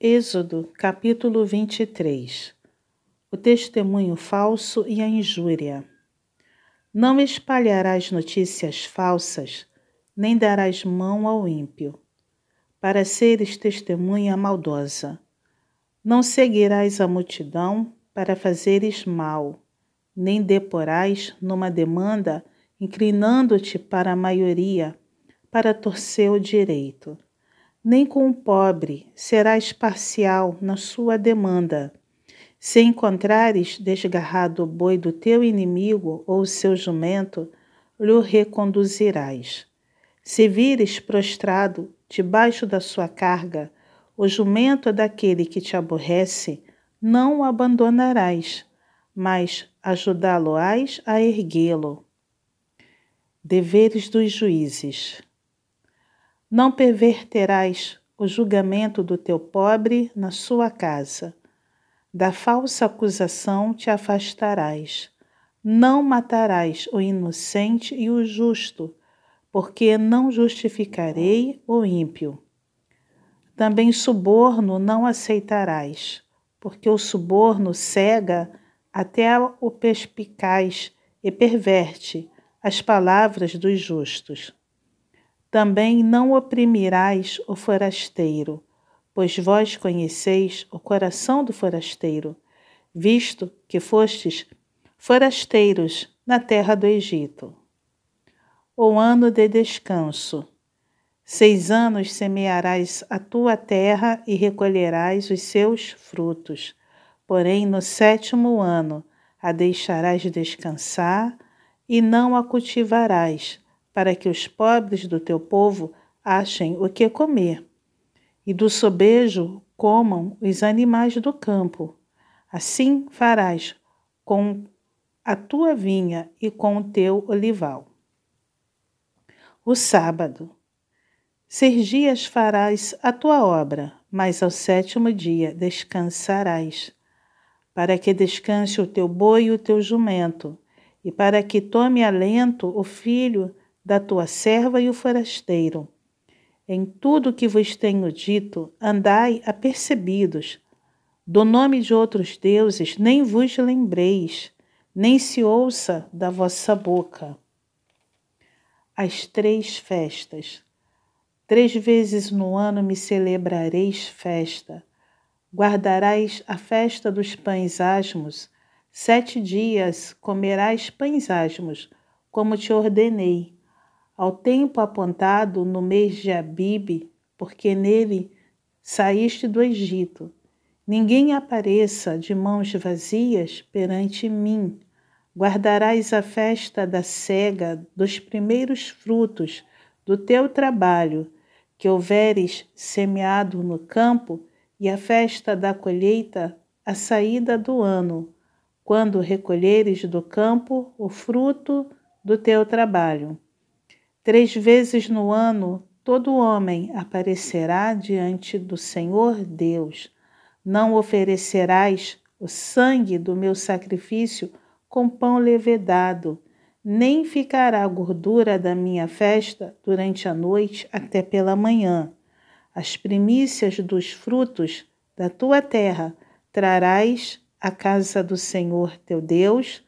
Êxodo, capítulo 23 O testemunho falso e a injúria. Não espalharás notícias falsas, nem darás mão ao ímpio, para seres testemunha maldosa. Não seguirás a multidão para fazeres mal, nem deporás numa demanda, inclinando-te para a maioria, para torcer o direito nem com o pobre serás parcial na sua demanda. Se encontrares desgarrado o boi do teu inimigo ou o seu jumento, lhe reconduzirás. Se vires prostrado debaixo da sua carga o jumento daquele que te aborrece, não o abandonarás, mas ajudá-lo-ás a erguê-lo. Deveres dos juízes. Não perverterás o julgamento do teu pobre na sua casa. Da falsa acusação te afastarás. Não matarás o inocente e o justo, porque não justificarei o ímpio. Também suborno não aceitarás, porque o suborno cega até o perspicaz e perverte as palavras dos justos. Também não oprimirás o forasteiro, pois vós conheceis o coração do forasteiro, visto que fostes forasteiros na terra do Egito. O ano de descanso. Seis anos semearás a tua terra e recolherás os seus frutos. Porém, no sétimo ano a deixarás descansar e não a cultivarás para que os pobres do teu povo achem o que comer, e do sobejo comam os animais do campo. Assim farás com a tua vinha e com o teu olival. O sábado. Seis dias farás a tua obra, mas ao sétimo dia descansarás, para que descanse o teu boi e o teu jumento, e para que tome alento o filho da tua serva e o forasteiro. Em tudo que vos tenho dito, andai apercebidos. Do nome de outros deuses nem vos lembreis, nem se ouça da vossa boca. As três festas. Três vezes no ano me celebrareis festa. Guardarás a festa dos pães asmos. Sete dias comerás pães asmos, como te ordenei ao tempo apontado no mês de Abibe, porque nele saíste do Egito. Ninguém apareça de mãos vazias perante mim. Guardarás a festa da cega dos primeiros frutos do teu trabalho, que houveres semeado no campo, e a festa da colheita, a saída do ano, quando recolheres do campo o fruto do teu trabalho. Três vezes no ano todo homem aparecerá diante do Senhor Deus. Não oferecerás o sangue do meu sacrifício com pão levedado, nem ficará a gordura da minha festa durante a noite até pela manhã. As primícias dos frutos da tua terra trarás à casa do Senhor teu Deus.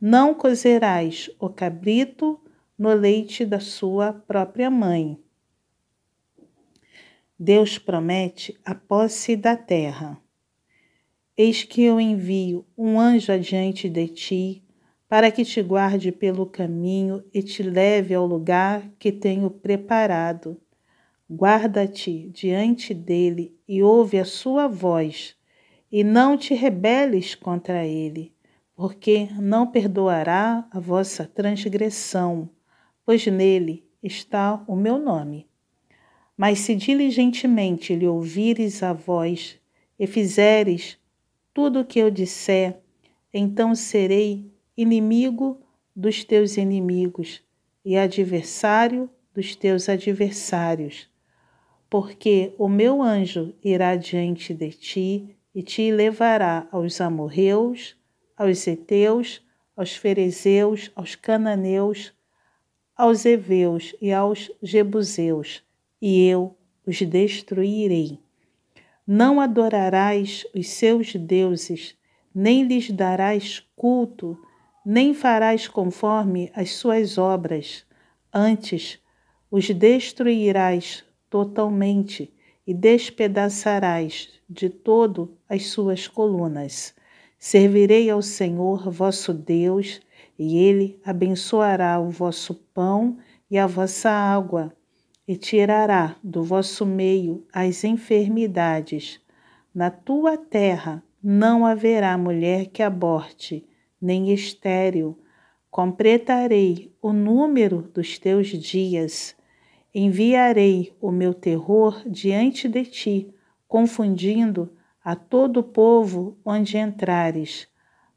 Não cozerás o cabrito no leite da sua própria mãe. Deus promete a posse da terra. Eis que eu envio um anjo adiante de ti, para que te guarde pelo caminho e te leve ao lugar que tenho preparado. Guarda-te diante dele e ouve a sua voz, e não te rebeles contra ele, porque não perdoará a vossa transgressão pois nele está o meu nome. Mas se diligentemente lhe ouvires a voz e fizeres tudo o que eu disser, então serei inimigo dos teus inimigos e adversário dos teus adversários. Porque o meu anjo irá diante de ti e te levará aos amorreus, aos heteus, aos ferezeus, aos cananeus, aos heveus e aos jebuseus, e eu os destruirei. Não adorarás os seus deuses, nem lhes darás culto, nem farás conforme as suas obras. Antes, os destruirás totalmente e despedaçarás de todo as suas colunas. Servirei ao Senhor vosso Deus, e ele abençoará o vosso pão e a vossa água, e tirará do vosso meio as enfermidades. Na tua terra não haverá mulher que aborte, nem estéril. Completarei o número dos teus dias. Enviarei o meu terror diante de ti, confundindo a todo o povo onde entrares.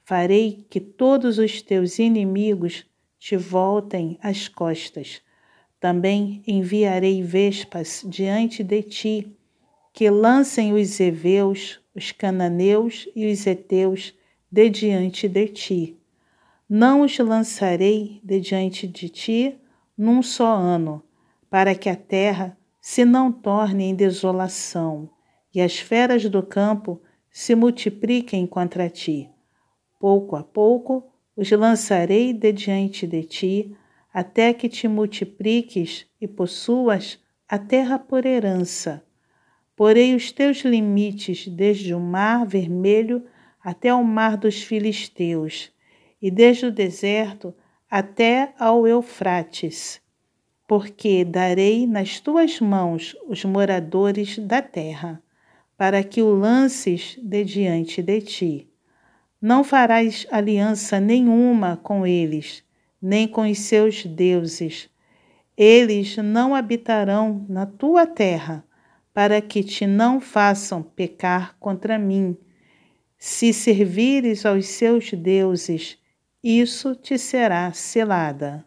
Farei que todos os teus inimigos te voltem as costas. Também enviarei vespas diante de ti, que lancem os heveus, os cananeus e os heteus de diante de ti. Não os lançarei de diante de ti num só ano, para que a terra se não torne em desolação e as feras do campo se multipliquem contra ti. Pouco a pouco os lançarei de diante de ti, até que te multipliques e possuas a terra por herança. Porei os teus limites desde o mar vermelho até o mar dos filisteus, e desde o deserto até ao Eufrates, porque darei nas tuas mãos os moradores da terra para que o lances de diante de ti. Não farás aliança nenhuma com eles, nem com os seus deuses. Eles não habitarão na tua terra, para que te não façam pecar contra mim. Se servires aos seus deuses, isso te será selada.